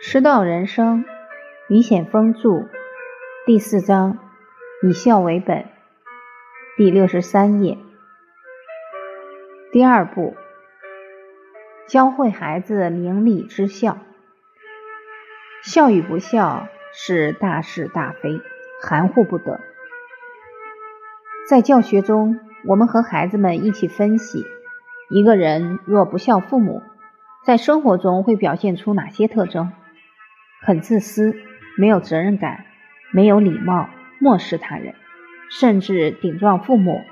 师道人生，于显峰著，第四章，以孝为本，第六十三页。第二步，教会孩子明理之孝。孝与不孝是大是大非，含糊不得。在教学中，我们和孩子们一起分析，一个人若不孝父母，在生活中会表现出哪些特征？很自私，没有责任感，没有礼貌，漠视他人，甚至顶撞父母。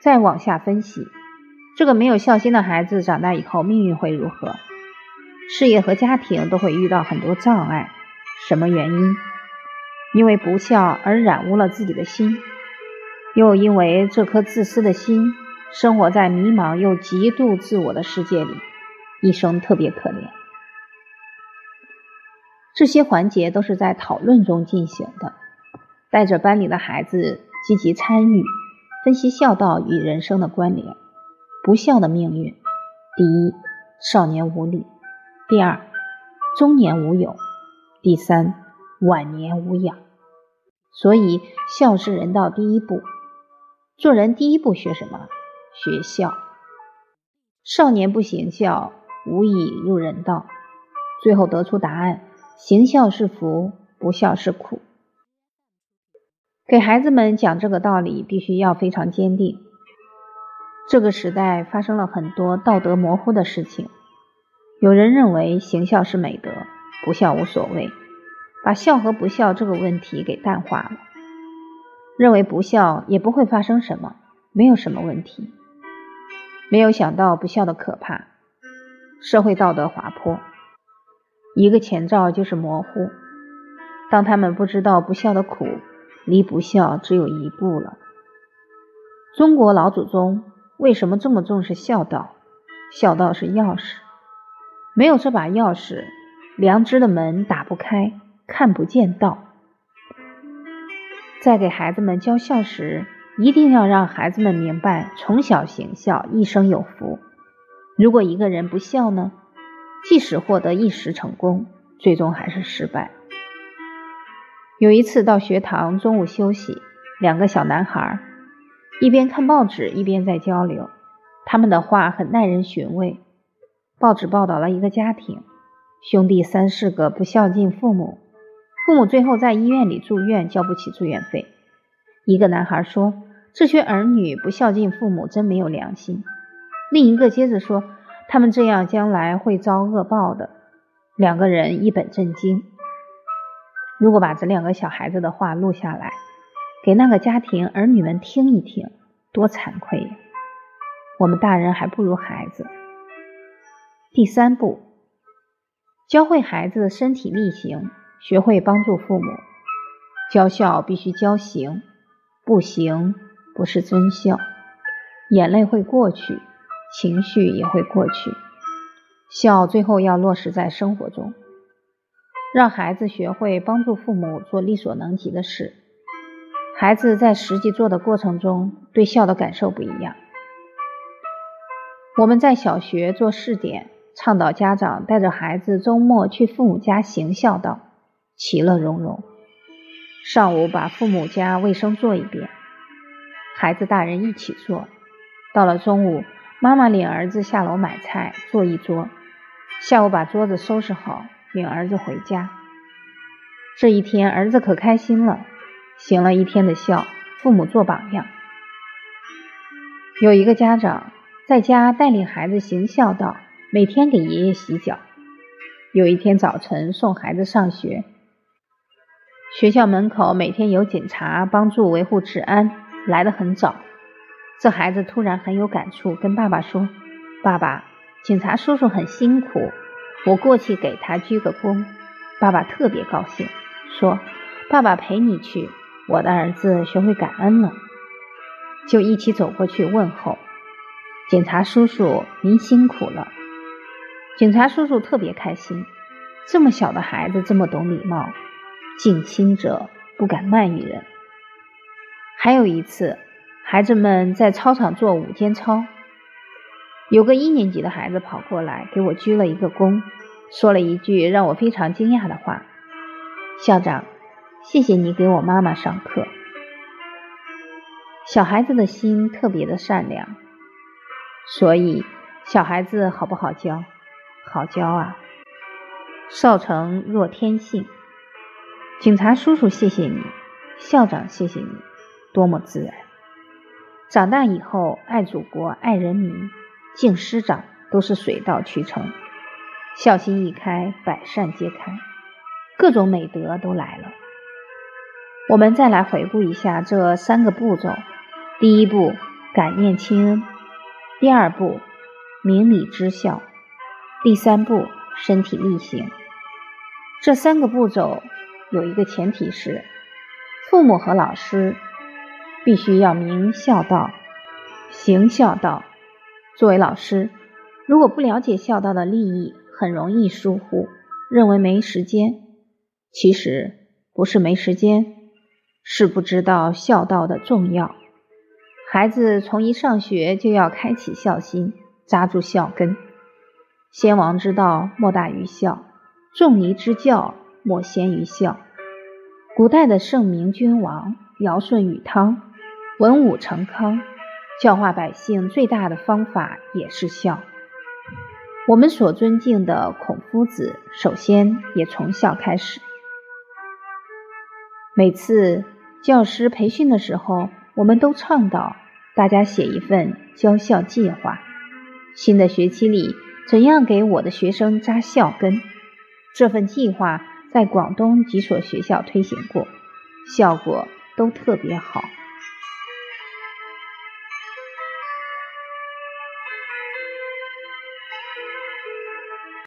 再往下分析，这个没有孝心的孩子长大以后命运会如何？事业和家庭都会遇到很多障碍。什么原因？因为不孝而染污了自己的心，又因为这颗自私的心，生活在迷茫又极度自我的世界里，一生特别可怜。这些环节都是在讨论中进行的，带着班里的孩子积极参与，分析孝道与人生的关联。不孝的命运：第一，少年无礼；第二，中年无友；第三，晚年无养。所以，孝是人道第一步。做人第一步学什么？学孝。少年不行孝，无以入人道。最后得出答案。行孝是福，不孝是苦。给孩子们讲这个道理，必须要非常坚定。这个时代发生了很多道德模糊的事情，有人认为行孝是美德，不孝无所谓，把孝和不孝这个问题给淡化了，认为不孝也不会发生什么，没有什么问题。没有想到不孝的可怕，社会道德滑坡。一个前兆就是模糊。当他们不知道不孝的苦，离不孝只有一步了。中国老祖宗为什么这么重视孝道？孝道是钥匙，没有这把钥匙，良知的门打不开，看不见道。在给孩子们教孝时，一定要让孩子们明白，从小行孝，一生有福。如果一个人不孝呢？即使获得一时成功，最终还是失败。有一次到学堂中午休息，两个小男孩一边看报纸一边在交流，他们的话很耐人寻味。报纸报道了一个家庭，兄弟三四个不孝敬父母，父母最后在医院里住院，交不起住院费。一个男孩说：“这些儿女不孝敬父母，真没有良心。”另一个接着说。他们这样将来会遭恶报的。两个人一本正经。如果把这两个小孩子的话录下来，给那个家庭儿女们听一听，多惭愧呀！我们大人还不如孩子。第三步，教会孩子身体力行，学会帮助父母。教孝必须教行，不行不是真孝。眼泪会过去。情绪也会过去，孝最后要落实在生活中，让孩子学会帮助父母做力所能及的事。孩子在实际做的过程中，对孝的感受不一样。我们在小学做试点，倡导家长带着孩子周末去父母家行孝道，其乐融融。上午把父母家卫生做一遍，孩子大人一起做。到了中午。妈妈领儿子下楼买菜，做一桌。下午把桌子收拾好，领儿子回家。这一天，儿子可开心了，行了一天的孝，父母做榜样。有一个家长在家带领孩子行孝道，每天给爷爷洗脚。有一天早晨送孩子上学，学校门口每天有警察帮助维护治安，来得很早。这孩子突然很有感触，跟爸爸说：“爸爸，警察叔叔很辛苦，我过去给他鞠个躬。”爸爸特别高兴，说：“爸爸陪你去，我的儿子学会感恩了。”就一起走过去问候。警察叔叔，您辛苦了。警察叔叔特别开心，这么小的孩子这么懂礼貌，敬亲者不敢慢于人。还有一次。孩子们在操场做午间操，有个一年级的孩子跑过来给我鞠了一个躬，说了一句让我非常惊讶的话：“校长，谢谢你给我妈妈上课。”小孩子的心特别的善良，所以小孩子好不好教？好教啊！少成若天性。警察叔叔谢谢你，校长谢谢你，多么自然。长大以后爱祖国爱人民，敬师长都是水到渠成。孝心一开，百善皆开，各种美德都来了。我们再来回顾一下这三个步骤。第一步，感念亲恩；第二步，明理知孝；第三步，身体力行。这三个步骤有一个前提是，父母和老师必须要明孝道、行孝道。作为老师，如果不了解孝道的利益，很容易疏忽，认为没时间。其实不是没时间，是不知道孝道的重要。孩子从一上学就要开启孝心，扎住孝根。先王之道，莫大于孝；仲尼之教，莫先于孝。古代的圣明君王尧舜禹汤，文武成康，教化百姓最大的方法也是孝。我们所尊敬的孔夫子，首先也从孝开始。每次教师培训的时候。我们都倡导大家写一份教孝计划。新的学期里，怎样给我的学生扎孝根？这份计划在广东几所学校推行过，效果都特别好。